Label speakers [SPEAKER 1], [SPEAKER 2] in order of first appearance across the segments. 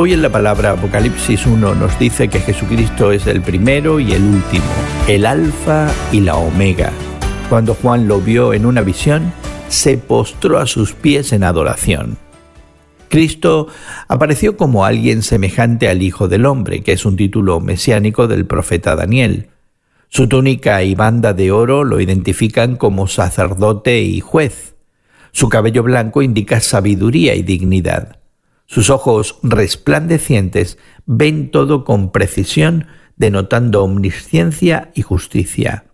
[SPEAKER 1] Hoy en la palabra Apocalipsis 1 nos dice que Jesucristo es el primero y el último, el alfa y la omega. Cuando Juan lo vio en una visión, se postró a sus pies en adoración. Cristo apareció como alguien semejante al Hijo del Hombre, que es un título mesiánico del profeta Daniel. Su túnica y banda de oro lo identifican como sacerdote y juez. Su cabello blanco indica sabiduría y dignidad. Sus ojos resplandecientes ven todo con precisión, denotando omnisciencia y justicia.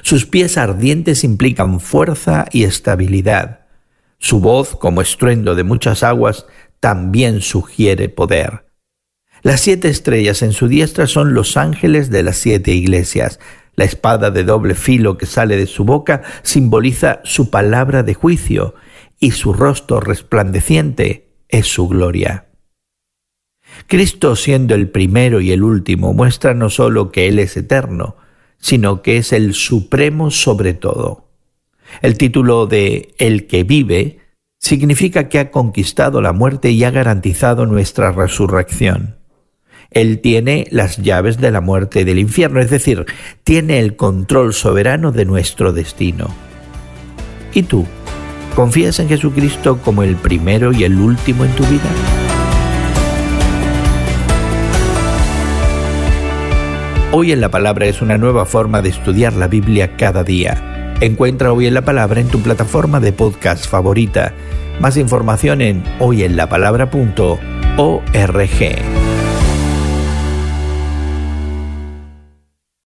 [SPEAKER 1] Sus pies ardientes implican fuerza y estabilidad. Su voz, como estruendo de muchas aguas, también sugiere poder. Las siete estrellas en su diestra son los ángeles de las siete iglesias. La espada de doble filo que sale de su boca simboliza su palabra de juicio y su rostro resplandeciente es su gloria. Cristo siendo el primero y el último muestra no sólo que Él es eterno, sino que es el supremo sobre todo. El título de El que vive significa que ha conquistado la muerte y ha garantizado nuestra resurrección. Él tiene las llaves de la muerte y del infierno, es decir, tiene el control soberano de nuestro destino. ¿Y tú? ¿Confías en Jesucristo como el primero y el último en tu vida? Hoy en la Palabra es una nueva forma de estudiar la Biblia cada día. Encuentra Hoy en la Palabra en tu plataforma de podcast favorita. Más información en hoyenlapalabra.org.